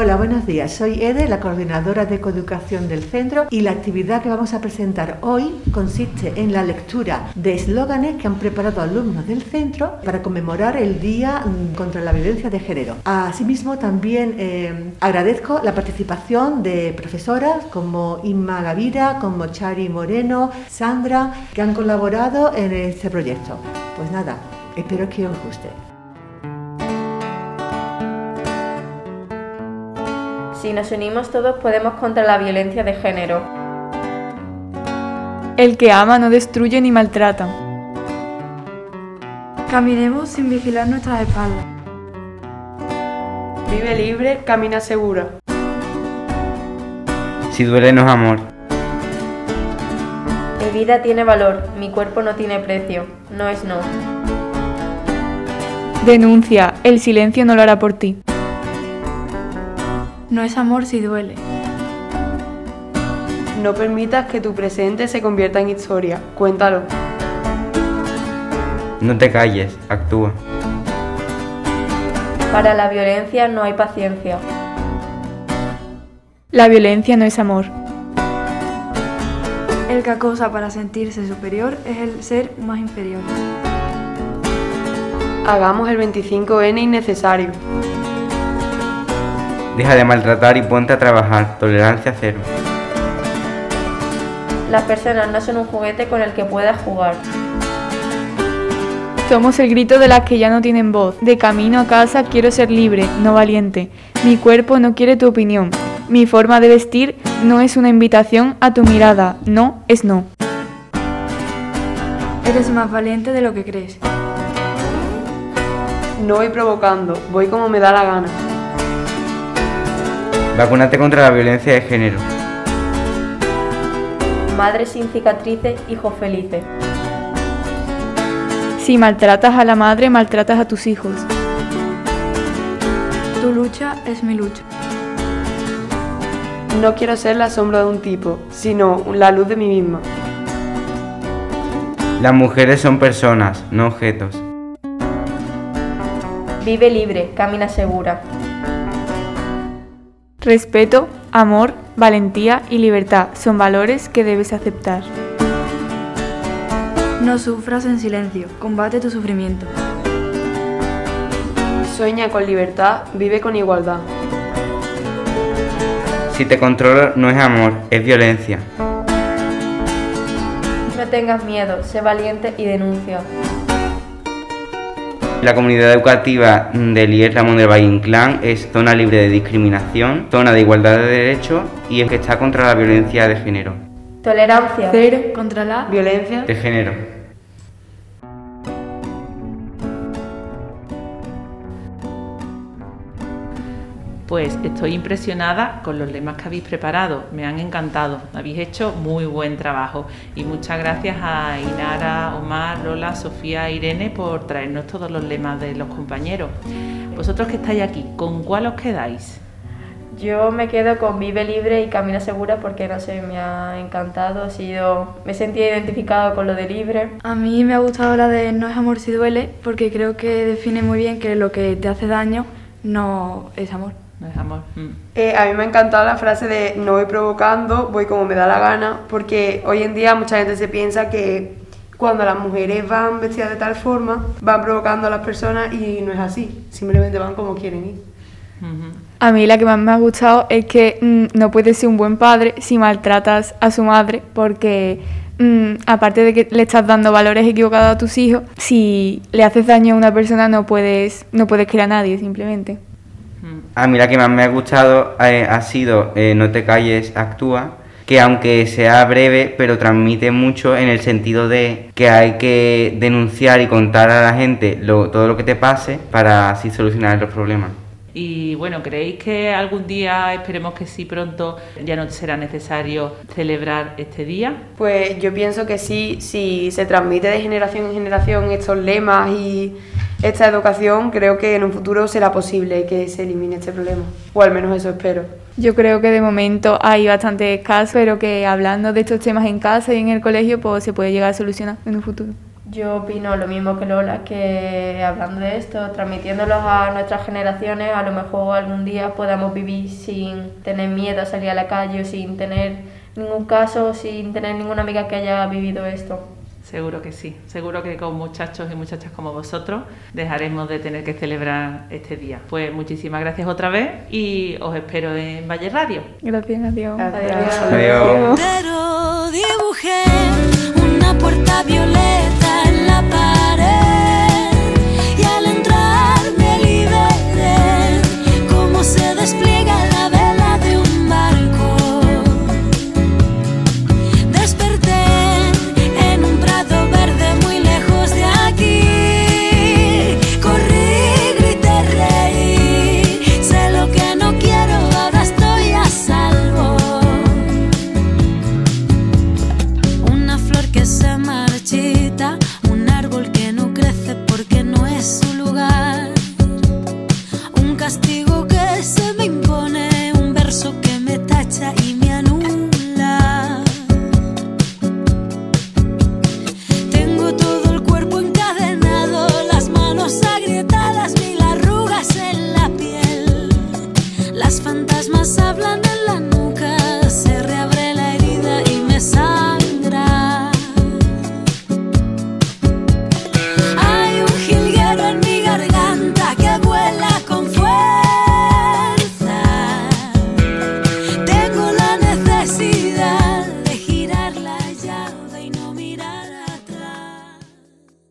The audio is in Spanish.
Hola, buenos días. Soy Ede, la coordinadora de coeducación del centro y la actividad que vamos a presentar hoy consiste en la lectura de eslóganes que han preparado alumnos del centro para conmemorar el Día contra la Violencia de Género. Asimismo, también eh, agradezco la participación de profesoras como Inma Gavira, como Chari Moreno, Sandra, que han colaborado en este proyecto. Pues nada, espero que os guste. Si nos unimos todos podemos contra la violencia de género. El que ama no destruye ni maltrata. Caminemos sin vigilar nuestras espaldas. Vive libre, camina segura. Si duele no es amor. Mi vida tiene valor, mi cuerpo no tiene precio, no es no. Denuncia, el silencio no lo hará por ti. No es amor si duele. No permitas que tu presente se convierta en historia. Cuéntalo. No te calles, actúa. Para la violencia no hay paciencia. La violencia no es amor. El que acosa para sentirse superior es el ser más inferior. Hagamos el 25N innecesario. Deja de maltratar y ponte a trabajar. Tolerancia cero. Las personas no son un juguete con el que puedas jugar. Somos el grito de las que ya no tienen voz. De camino a casa quiero ser libre, no valiente. Mi cuerpo no quiere tu opinión. Mi forma de vestir no es una invitación a tu mirada. No es no. Eres más valiente de lo que crees. No voy provocando, voy como me da la gana. Vacúnate contra la violencia de género. Madre sin cicatrices, hijos felices. Si maltratas a la madre, maltratas a tus hijos. Tu lucha es mi lucha. No quiero ser la sombra de un tipo, sino la luz de mí misma. Las mujeres son personas, no objetos. Vive libre, camina segura. Respeto, amor, valentía y libertad son valores que debes aceptar. No sufras en silencio, combate tu sufrimiento. Sueña con libertad, vive con igualdad. Si te controlo no es amor, es violencia. No tengas miedo, sé valiente y denuncia. La comunidad educativa del IES Ramón del Valle Inclán es zona libre de discriminación, zona de igualdad de derechos y es que está contra la violencia de género. Tolerancia. Cero contra la Violencia. De género. Pues estoy impresionada con los lemas que habéis preparado, me han encantado, habéis hecho muy buen trabajo y muchas gracias a Inara, Omar, Lola, Sofía e Irene por traernos todos los lemas de los compañeros. Vosotros que estáis aquí, ¿con cuál os quedáis? Yo me quedo con Vive Libre y Camina Segura porque no sé, me ha encantado, ha sido, me sentí identificado con lo de libre. A mí me ha gustado la de No es amor si duele porque creo que define muy bien que lo que te hace daño no es amor. No es amor. Mm. Eh, a mí me ha encantado la frase de no voy provocando, voy como me da la gana, porque hoy en día mucha gente se piensa que cuando las mujeres van vestidas de tal forma, van provocando a las personas y no es así, simplemente van como quieren ir. A mí la que más me ha gustado es que mm, no puedes ser un buen padre si maltratas a su madre porque mm, aparte de que le estás dando valores equivocados a tus hijos, si le haces daño a una persona no puedes, no puedes querer a nadie simplemente. A mí la que más me ha gustado eh, ha sido eh, No te calles, actúa, que aunque sea breve, pero transmite mucho en el sentido de que hay que denunciar y contar a la gente lo- todo lo que te pase para así solucionar los problemas. Y bueno, ¿creéis que algún día, esperemos que sí pronto, ya no será necesario celebrar este día? Pues yo pienso que sí, si se transmite de generación en generación estos lemas y esta educación, creo que en un futuro será posible que se elimine este problema, o al menos eso espero. Yo creo que de momento hay bastantes casos, pero que hablando de estos temas en casa y en el colegio, pues se puede llegar a solucionar en un futuro. Yo opino lo mismo que Lola, que hablando de esto, transmitiéndolo a nuestras generaciones, a lo mejor algún día podamos vivir sin tener miedo a salir a la calle, sin tener ningún caso, sin tener ninguna amiga que haya vivido esto. Seguro que sí, seguro que con muchachos y muchachas como vosotros dejaremos de tener que celebrar este día. Pues muchísimas gracias otra vez y os espero en Valle Radio. Gracias, adiós. Adiós. Adiós. Pero dibujé una puerta violeta y me anula. Tengo todo el cuerpo encadenado, las manos agrietadas, mil arrugas en la piel. Las fantasmas hablan.